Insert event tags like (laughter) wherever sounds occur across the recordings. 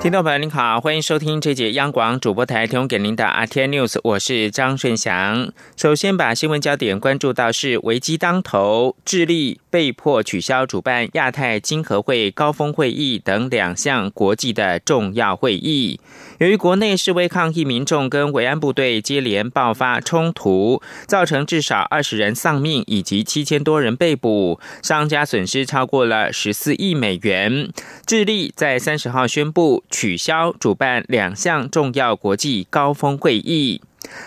听众朋友您好，欢迎收听这节央广主播台提供给您的 RT News，我是张顺祥。首先把新闻焦点关注到是危机当头，智利被迫取消主办亚太经合会高峰会议等两项国际的重要会议。由于国内示威抗议民众跟维安部队接连爆发冲突，造成至少二十人丧命以及七千多人被捕，商家损失超过了十四亿美元。智利在三十号宣布。取消主办两项重要国际高峰会议。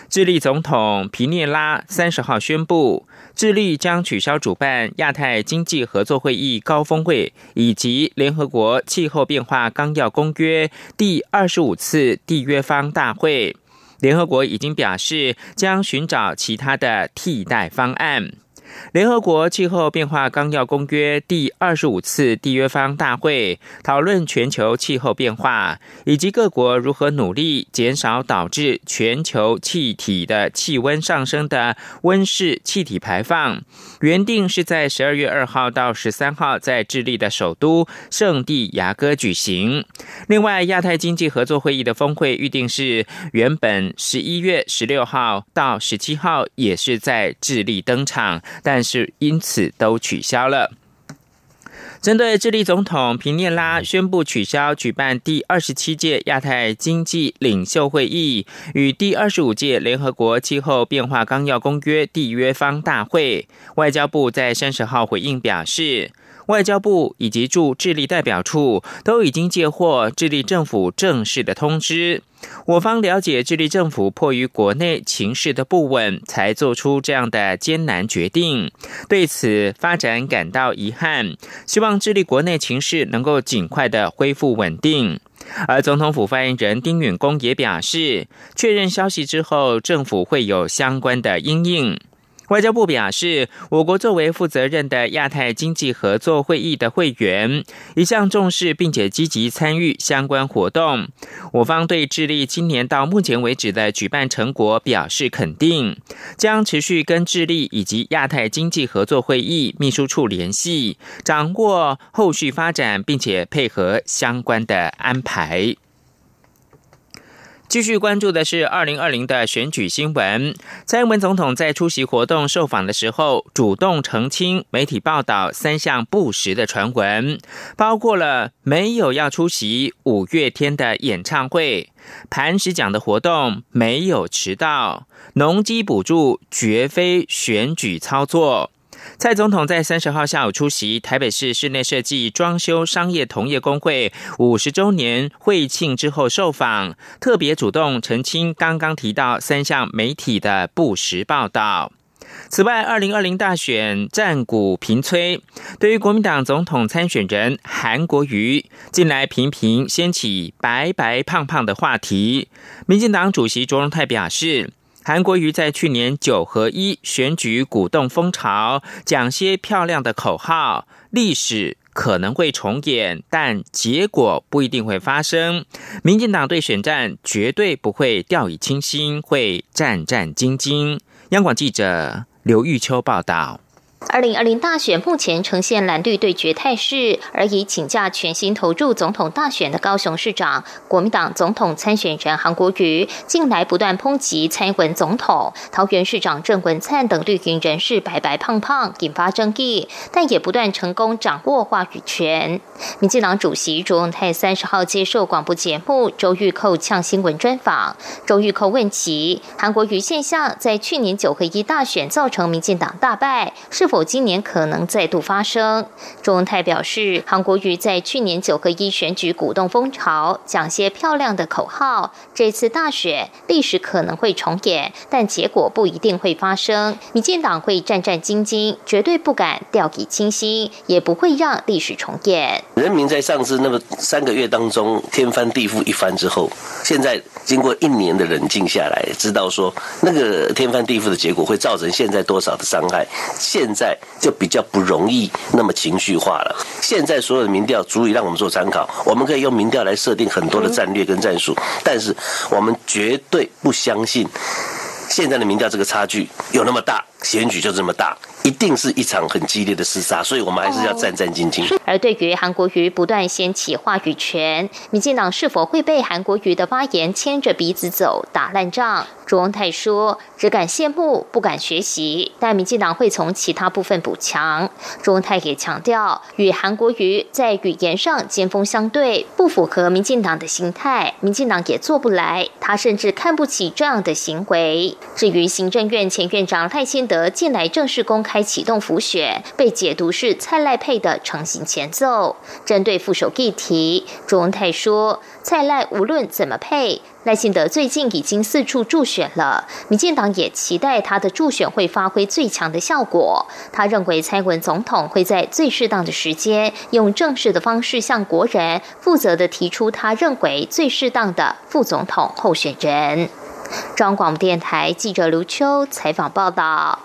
智利总统皮涅拉三十号宣布，智利将取消主办亚太经济合作会议高峰会以及联合国气候变化纲要公约第二十五次缔约方大会。联合国已经表示将寻找其他的替代方案。联合国气候变化纲要公约第二十五次缔约方大会讨论全球气候变化以及各国如何努力减少导致全球气体的气温上升的温室气体排放。原定是在十二月二号到十三号在智利的首都圣地亚哥举行。另外，亚太经济合作会议的峰会预定是原本十一月十六号到十七号，也是在智利登场。但是因此都取消了。针对智利总统皮涅拉宣布取消举办第二十七届亚太经济领袖会议与第二十五届联合国气候变化纲要公约缔约方大会，外交部在三十号回应表示。外交部以及驻智利代表处都已经接获智利政府正式的通知。我方了解，智利政府迫于国内情势的不稳，才做出这样的艰难决定，对此发展感到遗憾。希望智利国内情势能够尽快的恢复稳定。而总统府发言人丁允恭也表示，确认消息之后，政府会有相关的应应。外交部表示，我国作为负责任的亚太经济合作会议的会员，一向重视并且积极参与相关活动。我方对智利今年到目前为止的举办成果表示肯定，将持续跟智利以及亚太经济合作会议秘书处联系，掌握后续发展，并且配合相关的安排。继续关注的是二零二零的选举新闻。蔡英文总统在出席活动受访的时候，主动澄清媒体报道三项不实的传闻，包括了没有要出席五月天的演唱会、磐石奖的活动没有迟到、农机补助绝非选举操作。蔡总统在三十号下午出席台北市室内设计装修商业同业工会五十周年会庆之后受访，特别主动澄清刚刚提到三项媒体的不实报道。此外，二零二零大选战鼓频催，对于国民党总统参选人韩国瑜，近来频频掀起白白胖胖的话题。民进党主席卓荣泰表示。韩国瑜在去年九合一选举鼓动风潮，讲些漂亮的口号，历史可能会重演，但结果不一定会发生。民进党对选战绝对不会掉以轻心，会战战兢兢。央广记者刘玉秋报道。二零二零大选目前呈现蓝绿对决态势，而已请假全心投入总统大选的高雄市长、国民党总统参选人韩国瑜，近来不断抨击蔡英文总统、桃园市长郑文灿等绿营人士白白胖胖，引发争议，但也不断成功掌握话语权。民进党主席卓永泰三十号接受广播节目周玉蔻呛新闻专访，周玉蔻问其韩国瑜现象在去年九合一大选造成民进党大败，是否？今年可能再度发生。钟文泰表示，韩国瑜在去年九合一选举鼓动风潮，讲些漂亮的口号。这次大选历史可能会重演，但结果不一定会发生。民进党会战战兢兢，绝对不敢掉以轻心，也不会让历史重演。人民在上次那么三个月当中天翻地覆一番之后，现在经过一年的冷静下来，知道说那个天翻地覆的结果会造成现在多少的伤害。现在。就比较不容易那么情绪化了。现在所有的民调足以让我们做参考，我们可以用民调来设定很多的战略跟战术，但是我们绝对不相信现在的民调这个差距有那么大，选举就这么大。一定是一场很激烈的厮杀，所以我们还是要战战兢兢。而对于韩国瑜不断掀起话语权，民进党是否会被韩国瑜的发言牵着鼻子走，打烂仗？朱文泰说：“只敢羡慕，不敢学习，但民进党会从其他部分补强。”朱文泰也强调，与韩国瑜在语言上尖锋相对，不符合民进党的心态，民进党也做不来。他甚至看不起这样的行为。至于行政院前院长赖清德近来正式公开。启动浮选，被解读是蔡赖配的成型前奏。针对副手议题，朱文泰说：“蔡赖无论怎么配，赖幸德最近已经四处助选了，民进党也期待他的助选会发挥最强的效果。他认为蔡文总统会在最适当的时间，用正式的方式向国人负责的提出他认为最适当的副总统候选人。”中央广播电台记者刘秋采访报道。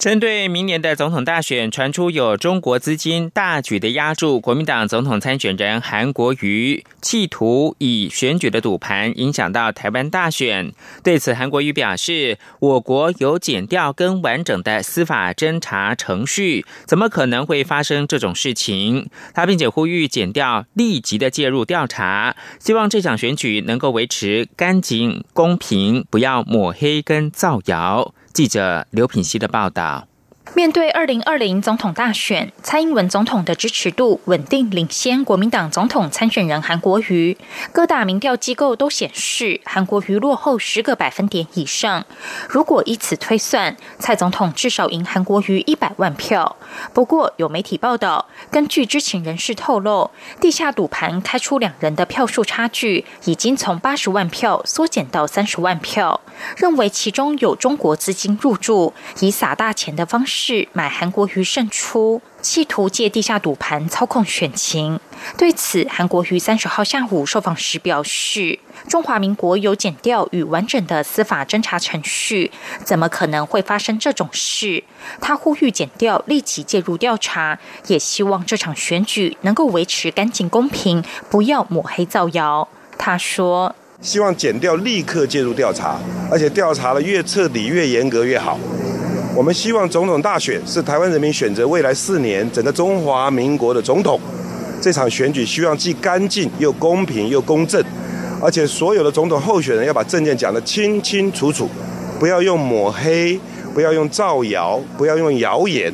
针对明年的总统大选，传出有中国资金大举的压住国民党总统参选人韩国瑜，企图以选举的赌盘影响到台湾大选。对此，韩国瑜表示：“我国有检调跟完整的司法侦查程序，怎么可能会发生这种事情？”他并且呼吁检调立即的介入调查，希望这场选举能够维持干净公平，不要抹黑跟造谣。记者刘品希的报道。面对二零二零总统大选，蔡英文总统的支持度稳定领先国民党总统参选人韩国瑜。各大民调机构都显示，韩国瑜落后十个百分点以上。如果以此推算，蔡总统至少赢韩国瑜一百万票。不过，有媒体报道，根据知情人士透露，地下赌盘开出两人的票数差距已经从八十万票缩减到三十万票，认为其中有中国资金入驻，以撒大钱的方式。是买韩国瑜胜出，企图借地下赌盘操控选情。对此，韩国瑜三十号下午受访时表示：“中华民国有检调与完整的司法侦查程序，怎么可能会发生这种事？”他呼吁检调立即介入调查，也希望这场选举能够维持干净公平，不要抹黑造谣。他说：“希望检调立刻介入调查，而且调查的越彻底、越严格越好。”我们希望总统大选是台湾人民选择未来四年整个中华民国的总统。这场选举希望既干净又公平又公正，而且所有的总统候选人要把证件讲得清清楚楚，不要用抹黑，不要用造谣，不要用谣言，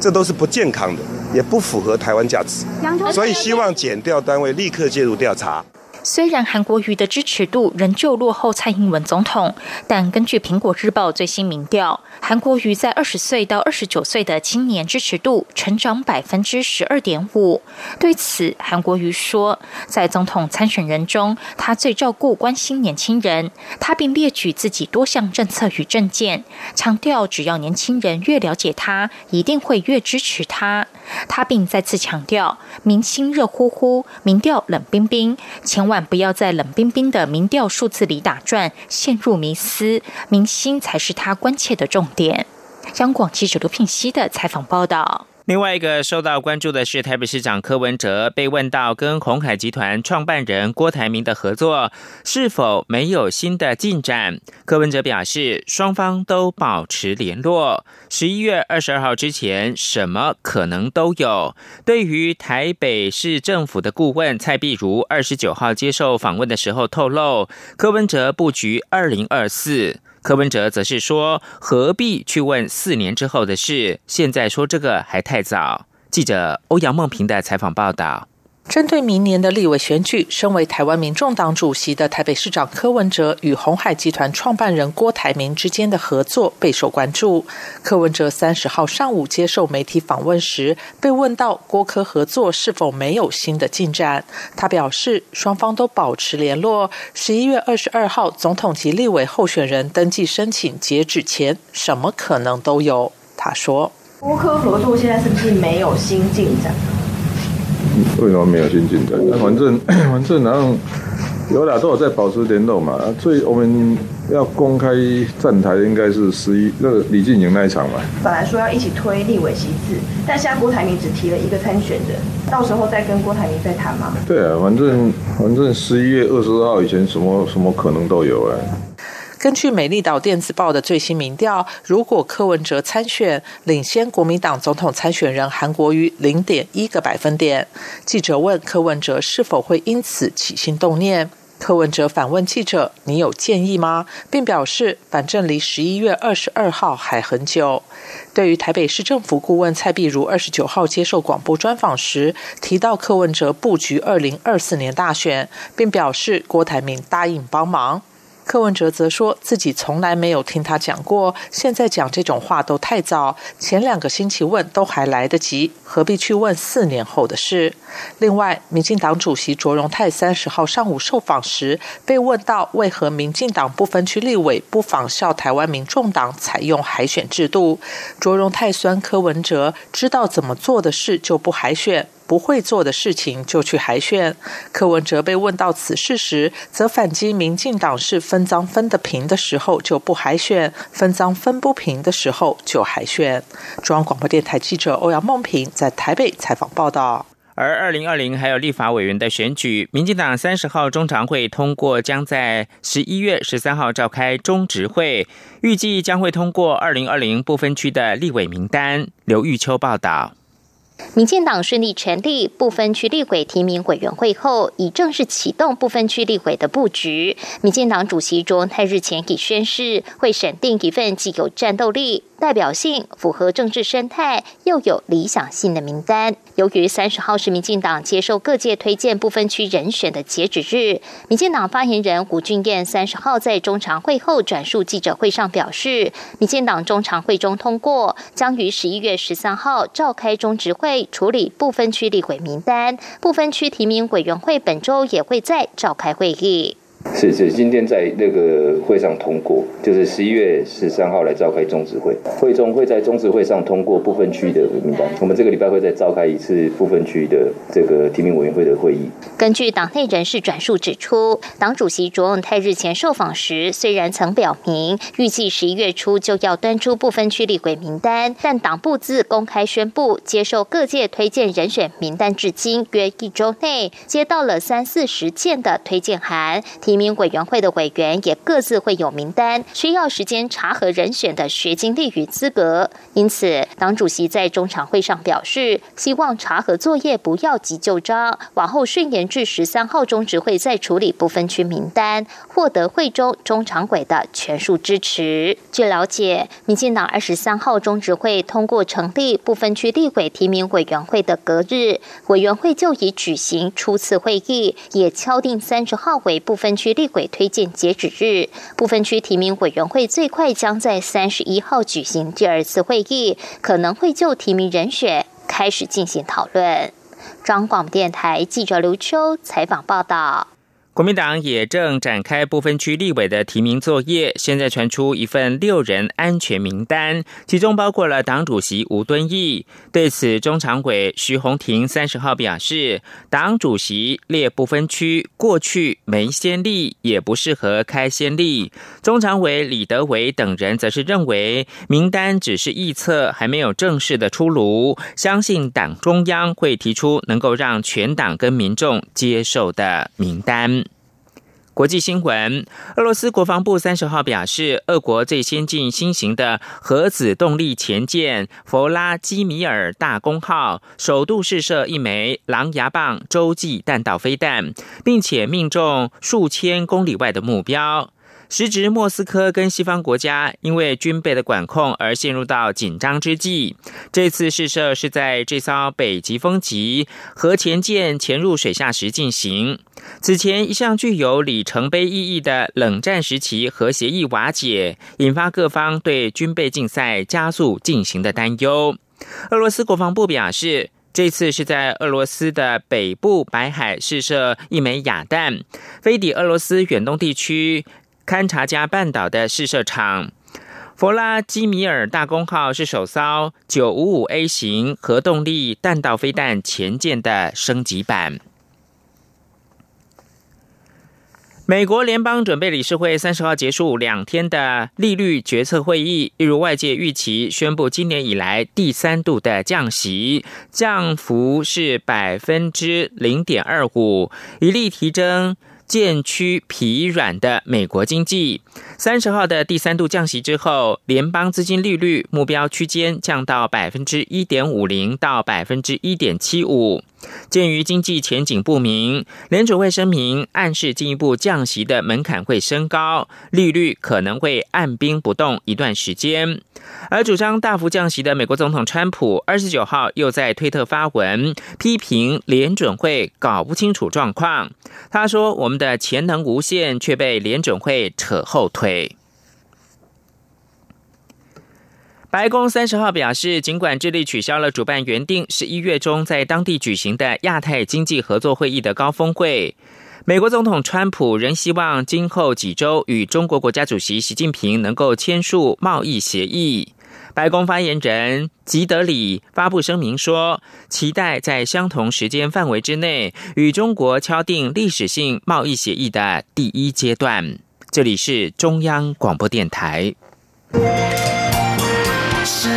这都是不健康的，也不符合台湾价值。所以希望减调单位立刻介入调查。虽然韩国瑜的支持度仍旧落后蔡英文总统，但根据苹果日报最新民调，韩国瑜在二十岁到二十九岁的青年支持度成长百分之十二点五。对此，韩国瑜说，在总统参选人中，他最照顾关心年轻人。他并列举自己多项政策与政见，强调只要年轻人越了解他，一定会越支持他。他并再次强调，民心热乎乎，民调冷冰冰，千万。不要在冷冰冰的民调数字里打转，陷入迷思，民心才是他关切的重点。央广记者卢聘熙的采访报道。另外一个受到关注的是台北市长柯文哲被问到跟鸿海集团创办人郭台铭的合作是否没有新的进展，柯文哲表示双方都保持联络，十一月二十二号之前什么可能都有。对于台北市政府的顾问蔡碧如二十九号接受访问的时候透露，柯文哲布局二零二四。柯文哲则是说：“何必去问四年之后的事？现在说这个还太早。”记者欧阳梦平的采访报道。针对明年的立委选举，身为台湾民众党主席的台北市长柯文哲与红海集团创办人郭台铭之间的合作备受关注。柯文哲三十号上午接受媒体访问时，被问到郭柯合作是否没有新的进展，他表示双方都保持联络。十一月二十二号总统及立委候选人登记申请截止前，什么可能都有。他说：“郭柯合作现在是不是没有新进展？”为什么没有新进展？反正 (clears throat) 反正然后有俩，都有在保持联络嘛。所以我们要公开站台，应该是十一那个李进营那一场嘛。本来说要一起推立委席次，但现在郭台铭只提了一个参选人，到时候再跟郭台铭再谈嘛。对啊，反正反正十一月二十二号以前，什么什么可能都有啊。根据美丽岛电子报的最新民调，如果柯文哲参选，领先国民党总统参选人韩国瑜零点一个百分点。记者问柯文哲是否会因此起心动念，柯文哲反问记者：“你有建议吗？”并表示：“反正离十一月二十二号还很久。”对于台北市政府顾问蔡碧如二十九号接受广播专访时，提到柯文哲布局二零二四年大选，并表示郭台铭答应帮忙。柯文哲则说自己从来没有听他讲过，现在讲这种话都太早，前两个星期问都还来得及，何必去问四年后的事？另外，民进党主席卓荣泰三十号上午受访时，被问到为何民进党不分区立委不仿效台湾民众党采用海选制度，卓荣泰酸柯文哲知道怎么做的事就不海选。不会做的事情就去海选。柯文哲被问到此事时，则反击：民进党是分赃分得平的时候就不海选，分赃分不平的时候就海选。中央广播电台记者欧阳梦平在台北采访报道。而二零二零还有立法委员的选举，民进党三十号中常会通过，将在十一月十三号召开中执会，预计将会通过二零二零不分区的立委名单。刘玉秋报道。民进党顺利成立部分区立委提名委员会后，已正式启动部分区立委的布局。民进党主席卓泰日前已宣誓，会审定一份既有战斗力。代表性符合政治生态又有理想性的名单。由于三十号是民进党接受各界推荐不分区人选的截止日，民进党发言人胡俊彦三十号在中常会后转述记者会上表示，民进党中常会中通过，将于十一月十三号召开中执会处理不分区立委名单，不分区提名委员会本周也会再召开会议。是是，今天在那个会上通过，就是十一月十三号来召开中执会，会中会在中执会上通过部分区的名单。我们这个礼拜会再召开一次部分区的这个提名委员会的会议。根据党内人士转述指出，党主席卓永泰日前受访时，虽然曾表明预计十一月初就要端出部分区立委名单，但党部自公开宣布接受各界推荐人选名单至今约一周内，接到了三四十件的推荐函。提提名委员会的委员也各自会有名单，需要时间查核人选的学经历与资格。因此，党主席在中常会上表示，希望查核作业不要急就章，往后顺延至十三号中执会再处理不分区名单，获得会中中常委的全数支持。据了解，民进党二十三号中执会通过成立不分区立委提名委员会的隔日，委员会就已举行初次会议，也敲定三十号为不分区。区立委推荐截止日，部分区提名委员会最快将在三十一号举行第二次会议，可能会就提名人选开始进行讨论。张广电台记者刘秋采访报道。国民党也正展开不分区立委的提名作业，现在传出一份六人安全名单，其中包括了党主席吴敦义。对此，中常委徐宏庭三十号表示，党主席列不分区过去没先例，也不适合开先例。中常委李德维等人则是认为，名单只是臆测，还没有正式的出炉，相信党中央会提出能够让全党跟民众接受的名单。国际新闻：俄罗斯国防部三十号表示，俄国最先进新型的核子动力潜舰“弗拉基米尔大公号”首度试射一枚“狼牙棒”洲际弹道飞弹，并且命中数千公里外的目标。时值莫斯科跟西方国家因为军备的管控而陷入到紧张之际，这次试射是在这艘北极风级核潜舰潜入水下时进行。此前一向具有里程碑意义的冷战时期核协议瓦解，引发各方对军备竞赛加速进行的担忧。俄罗斯国防部表示，这次是在俄罗斯的北部白海试射一枚哑弹，飞抵俄罗斯远东地区。勘察加半岛的试射场，弗拉基米尔大公号是首艘九五五 A 型核动力弹道飞弹前舰的升级版。美国联邦准备理事会三十号结束两天的利率决策会议，一如外界预期，宣布今年以来第三度的降息，降幅是百分之零点二五，一例提升。渐趋疲软的美国经济，三十号的第三度降息之后，联邦资金利率目标区间降到百分之一点五零到百分之一点七五。鉴于经济前景不明，联储会声明暗示进一步降息的门槛会升高，利率可能会按兵不动一段时间。而主张大幅降息的美国总统川普，二十九号又在推特发文批评联准会搞不清楚状况。他说：“我们的潜能无限，却被联准会扯后腿。”白宫三十号表示，尽管智利取消了主办原定十一月中在当地举行的亚太经济合作会议的高峰会，美国总统川普仍希望今后几周与中国国家主席习近平能够签署贸易协议。白宫发言人吉德里发布声明说，期待在相同时间范围之内与中国敲定历史性贸易协议的第一阶段。这里是中央广播电台。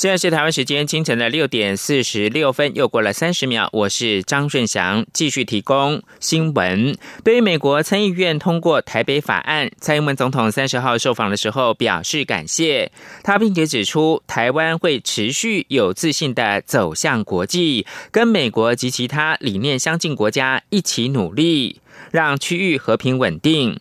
现在是台湾时间清晨的六点四十六分，又过了三十秒。我是张顺祥，继续提供新闻。对于美国参议院通过台北法案，蔡英文总统三十号受访的时候表示感谢他，并且指出台湾会持续有自信的走向国际，跟美国及其他理念相近国家一起努力，让区域和平稳定。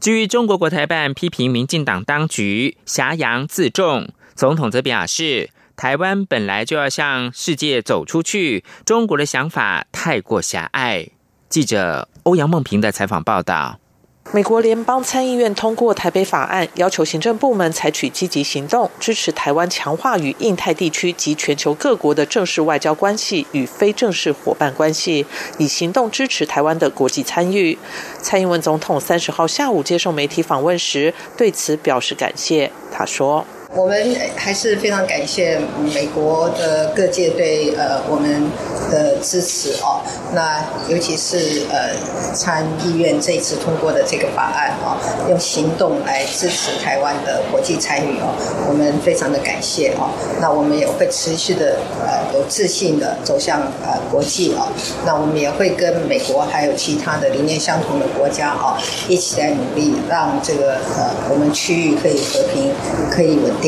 至于中国国台办批评民进党当局挟洋自重，总统则表示。台湾本来就要向世界走出去，中国的想法太过狭隘。记者欧阳梦平的采访报道：美国联邦参议院通过台北法案，要求行政部门采取积极行动，支持台湾强化与印太地区及全球各国的正式外交关系与非正式伙伴关系，以行动支持台湾的国际参与。蔡英文总统三十号下午接受媒体访问时，对此表示感谢。他说。我们还是非常感谢美国的各界对呃我们的支持哦。那尤其是呃参议院这次通过的这个法案哦，用行动来支持台湾的国际参与哦，我们非常的感谢哦。那我们也会持续的呃有自信的走向呃国际哦。那我们也会跟美国还有其他的理念相同的国家哦一起来努力，让这个呃我们区域可以和平，可以稳定。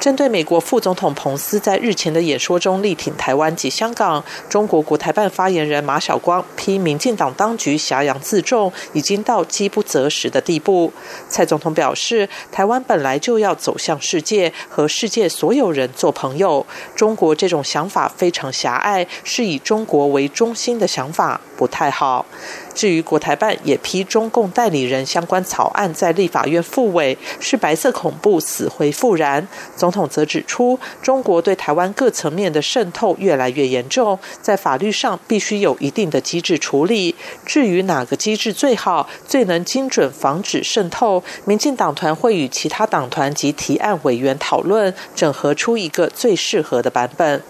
针对美国副总统彭斯在日前的演说中力挺台湾及香港，中国国台办发言人马晓光批民进党当局挟洋自重，已经到饥不择食的地步。蔡总统表示，台湾本来就要走向世界，和世界所有人做朋友。中国这种想法非常狭隘，是以中国为中心的想法，不太好。至于国台办也批中共代理人相关草案在立法院复委，是白色恐怖死灰复燃。总统则指出，中国对台湾各层面的渗透越来越严重，在法律上必须有一定的机制处理。至于哪个机制最好、最能精准防止渗透，民进党团会与其他党团及提案委员讨论，整合出一个最适合的版本。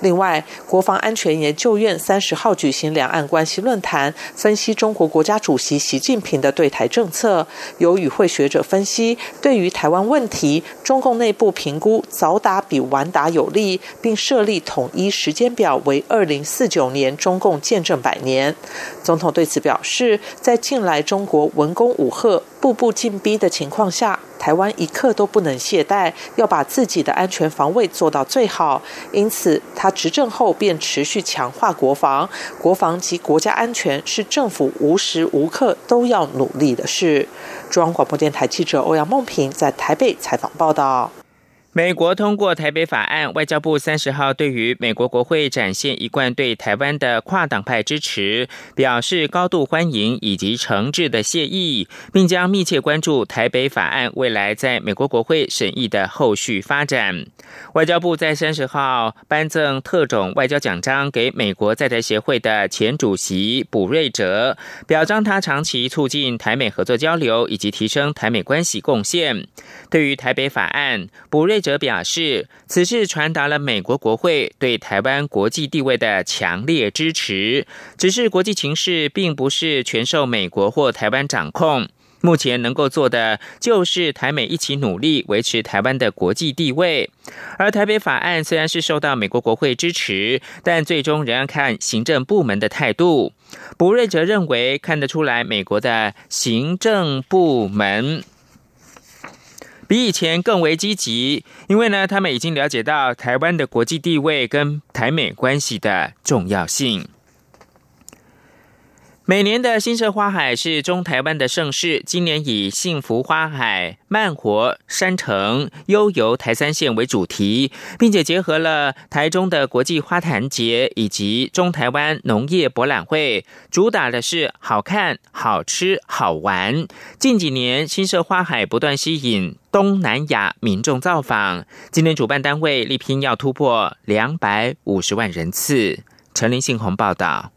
另外，国防安全研究院三十号举行两岸关系论坛，分析中国国家主席习近平的对台政策。有与会学者分析，对于台湾问题，中共内部评估早打比晚打有利，并设立统一时间表为二零四九年中共建政百年。总统对此表示，在近来中国文攻武赫。步步进逼的情况下，台湾一刻都不能懈怠，要把自己的安全防卫做到最好。因此，他执政后便持续强化国防，国防及国家安全是政府无时无刻都要努力的事。中央广播电台记者欧阳梦平在台北采访报道。美国通过台北法案，外交部三十号对于美国国会展现一贯对台湾的跨党派支持，表示高度欢迎以及诚挚的谢意，并将密切关注台北法案未来在美国国会审议的后续发展。外交部在三十号颁赠特种外交奖章给美国在台协会的前主席卜瑞哲，表彰他长期促进台美合作交流以及提升台美关系贡献。对于台北法案，卜瑞。则表示，此事传达了美国国会对台湾国际地位的强烈支持。只是国际情势并不是全受美国或台湾掌控，目前能够做的就是台美一起努力维持台湾的国际地位。而台北法案虽然是受到美国国会支持，但最终仍要看行政部门的态度。卜瑞则认为，看得出来美国的行政部门。比以前更为积极，因为呢，他们已经了解到台湾的国际地位跟台美关系的重要性。每年的新社花海是中台湾的盛事，今年以幸福花海、慢活山城、悠游台三线为主题，并且结合了台中的国际花坛节以及中台湾农业博览会，主打的是好看、好吃、好玩。近几年新社花海不断吸引东南亚民众造访，今年主办单位力拼要突破两百五十万人次。陈林信宏报道。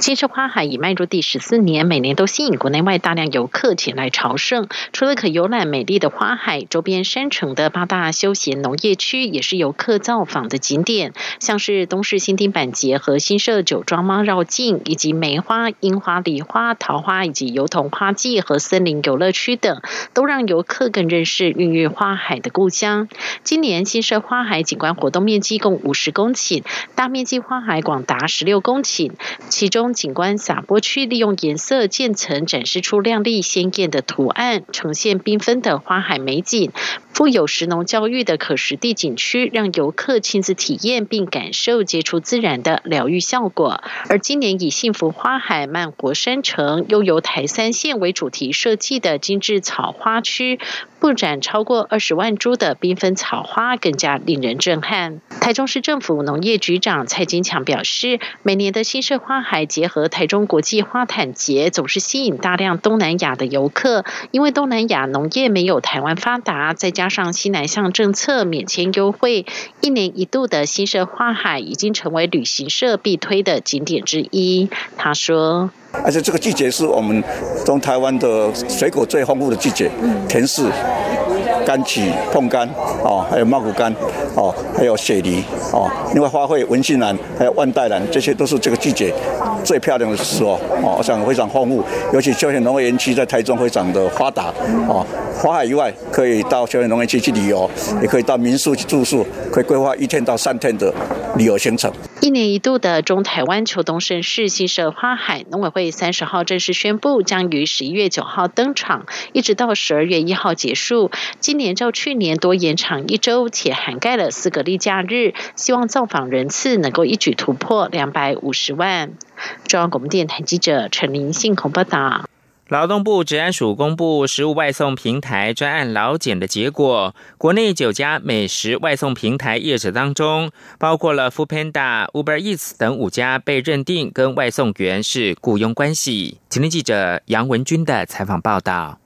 金色花海已迈入第十四年，每年都吸引国内外大量游客前来朝圣。除了可游览美丽的花海，周边山城的八大休闲农业区也是游客造访的景点，像是东市新丁板节和新社酒庄猫绕境，以及梅花、樱花、梨花、桃花以及油桐花季和森林游乐区等，都让游客更认识孕育花海的故乡。今年新社花海景观活动面积共五十公顷，大面积花海广达十六公顷，其中景观撒播区利用颜色渐层展示出亮丽鲜艳的图案，呈现缤纷的花海美景。富有石农教育的可实地景区，让游客亲自体验并感受接触自然的疗愈效果。而今年以幸福花海、慢活山城、悠游台三线为主题设计的精致草花区，布展超过二十万株的缤纷草花，更加令人震撼。台中市政府农业局长蔡金强表示，每年的新社花海结合台中国际花毯节，总是吸引大量东南亚的游客，因为东南亚农业没有台湾发达，再加加上西南向政策免签优惠，一年一度的新社花海已经成为旅行社必推的景点之一。他说：“而且这个季节是我们中台湾的水果最丰富的季节，甜柿。”柑橘、碰柑，哦，还有茂谷柑，哦，还有雪梨，哦，另外花卉文心兰，还有万代兰，这些都是这个季节最漂亮的时候，哦，我想非常丰富。尤其休闲农业园区在台中非常的发达，哦，花海以外可以到休闲农业区去旅游，也可以到民宿去住宿，可以规划一天到三天的旅游行程。一年一度的中台湾秋冬盛事新社花海，农委会三十号正式宣布，将于十一月九号登场，一直到十二月一号结束。今年较去年多延长一周，且涵盖了四个例假日，希望造访人次能够一举突破两百五十万。中央广播电台记者陈林信报道。劳动部治安署公布食物外送平台专案劳检的结果，国内九家美食外送平台业者当中，包括了 Foodpanda、Uber Eats 等五家被认定跟外送员是雇佣关系。今天记者杨文军的采访报道。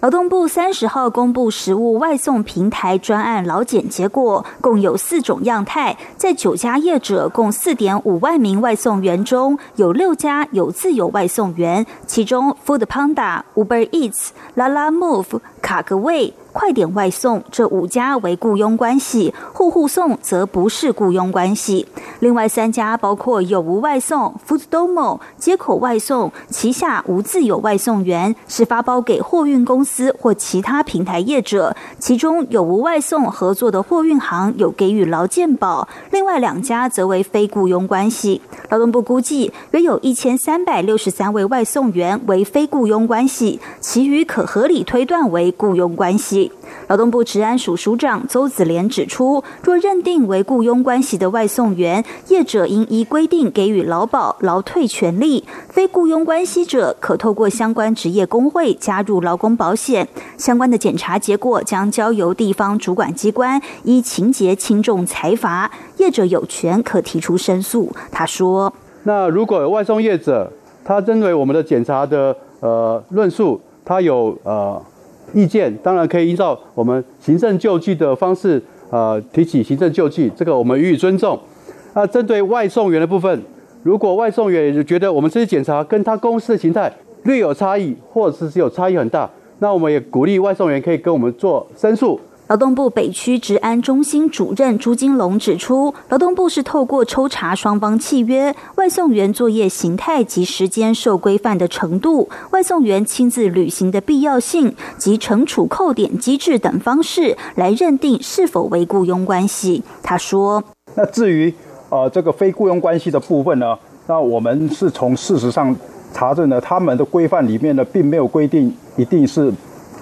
劳动部三十号公布食物外送平台专案劳检结果，共有四种样态，在九家业者共四点五万名外送员中，有六家有自有外送员，其中 Food Panda、Uber Eats、La La Move、卡格味。快点外送这五家为雇佣关系，户户送则不是雇佣关系。另外三家包括有无外送、Fooddomo 接口外送旗下无自有外送员，是发包给货运公司或其他平台业者。其中有无外送合作的货运行有给予劳健保，另外两家则为非雇佣关系。劳动部估计约有一千三百六十三位外送员为非雇佣关系，其余可合理推断为雇佣关系。劳动部治安署署长邹子廉指出，若认定为雇佣关系的外送员，业者应依规定给予劳保、劳退权利；非雇佣关系者，可透过相关职业工会加入劳工保险。相关的检查结果将交由地方主管机关依情节轻重裁罚，业者有权可提出申诉。他说：“那如果外送业者，他针对我们的检查的呃论述，他有呃。”意见当然可以依照我们行政救济的方式，呃，提起行政救济，这个我们予以尊重。那针对外送员的部分，如果外送员觉得我们这些检查跟他公司的形态略有差异，或者是是有差异很大，那我们也鼓励外送员可以跟我们做申诉。劳动部北区治安中心主任朱金龙指出，劳动部是透过抽查双方契约、外送员作业形态及时间受规范的程度、外送员亲自履行的必要性及惩处扣点机制等方式来认定是否为雇佣关系。他说：“那至于呃这个非雇佣关系的部分呢，那我们是从事实上查证呢，他们的规范里面呢，并没有规定一定是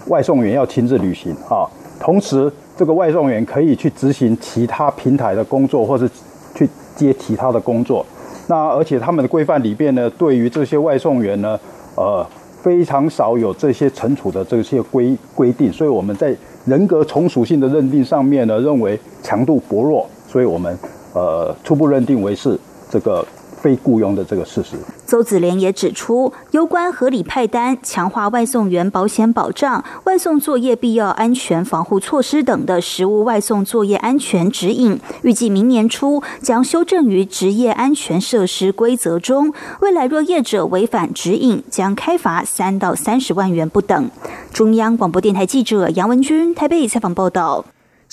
外送员要亲自履行啊。”同时，这个外送员可以去执行其他平台的工作，或是去接其他的工作。那而且他们的规范里边呢，对于这些外送员呢，呃，非常少有这些惩处的这些规规定。所以我们在人格从属性的认定上面呢，认为强度薄弱，所以我们呃初步认定为是这个。非雇佣的这个事实，邹子廉也指出，有关合理派单、强化外送员保险保障、外送作业必要安全防护措施等的实物外送作业安全指引，预计明年初将修正于职业安全设施规则中。未来若业者违反指引，将开罚三到三十万元不等。中央广播电台记者杨文君台北采访报道。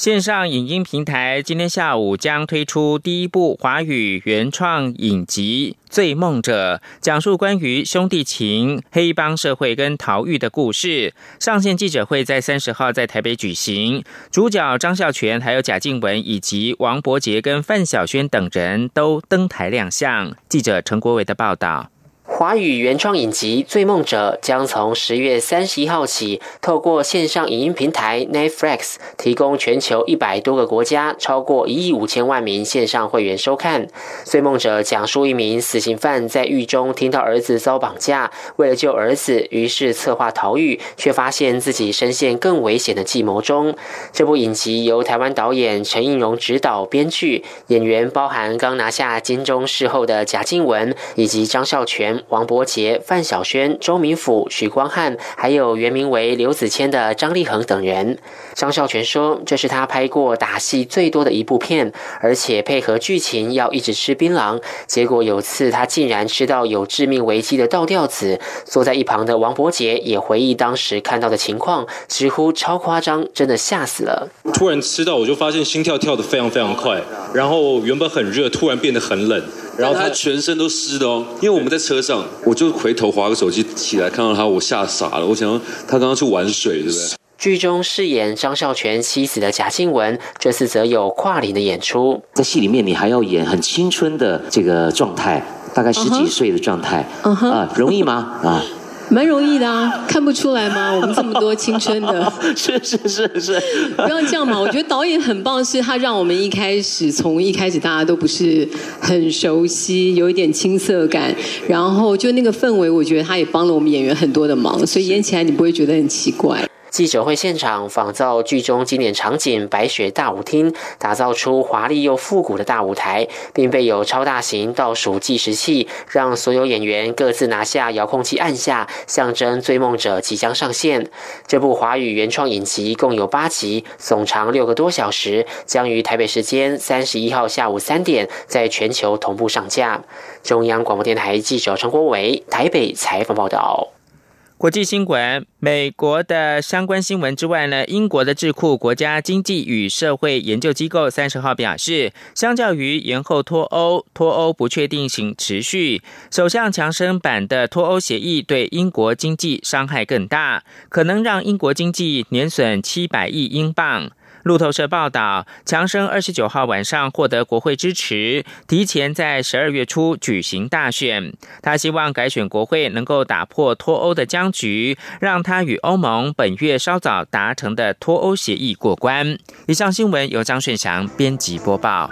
线上影音平台今天下午将推出第一部华语原创影集《醉梦者》，讲述关于兄弟情、黑帮社会跟逃狱的故事。上线记者会在三十号在台北举行，主角张孝全、还有贾静雯以及王伯杰跟范晓萱等人都登台亮相。记者陈国伟的报道。华语原创影集《醉梦者》将从十月三十一号起，透过线上影音平台 Netflix 提供全球一百多个国家超过一亿五千万名线上会员收看。《醉梦者》讲述一名死刑犯在狱中听到儿子遭绑架，为了救儿子，于是策划逃狱，却发现自己深陷更危险的计谋中。这部影集由台湾导演陈映蓉执导、编剧，演员包含刚拿下金钟视后的贾静雯以及张孝全。王伯杰、范晓萱、周明甫、许光汉，还有原名为刘子谦的张立恒等人。张孝全说：“这是他拍过打戏最多的一部片，而且配合剧情要一直吃槟榔。结果有次他竟然吃到有致命危机的倒吊子。”坐在一旁的王伯杰也回忆当时看到的情况，直呼超夸张，真的吓死了。突然吃到，我就发现心跳跳得非常非常快，然后原本很热，突然变得很冷。然后他全身都湿的哦，因为我们在车上，我就回头划个手机起来，看到他，我吓傻了。我想他刚刚去玩水，对不对？剧中饰演张孝全妻子的贾静雯，这次则有跨龄的演出。在戏里面，你还要演很青春的这个状态，大概十几岁的状态，啊，容易吗？啊？蛮容易的啊，看不出来吗？我们这么多青春的，(laughs) 是是是是，不要这样嘛。我觉得导演很棒，是他让我们一开始从一开始大家都不是很熟悉，有一点青涩感，然后就那个氛围，我觉得他也帮了我们演员很多的忙，所以演起来你不会觉得很奇怪。记者会现场仿造剧中经典场景白雪大舞厅，打造出华丽又复古的大舞台，并备有超大型倒数计时器，让所有演员各自拿下遥控器按下，象征《追梦者》即将上线。这部华语原创影集共有八集，总长六个多小时，将于台北时间三十一号下午三点在全球同步上架。中央广播电台记者陈国伟台北采访报道。国际新闻，美国的相关新闻之外呢，英国的智库国家经济与社会研究机构三十号表示，相较于延后脱欧，脱欧不确定性持续，首相强生版的脱欧协议对英国经济伤害更大，可能让英国经济年损七百亿英镑。路透社报道，强生二十九号晚上获得国会支持，提前在十二月初举行大选。他希望改选国会能够打破脱欧的僵局，让他与欧盟本月稍早达成的脱欧协议过关。以上新闻由张顺祥编辑播报。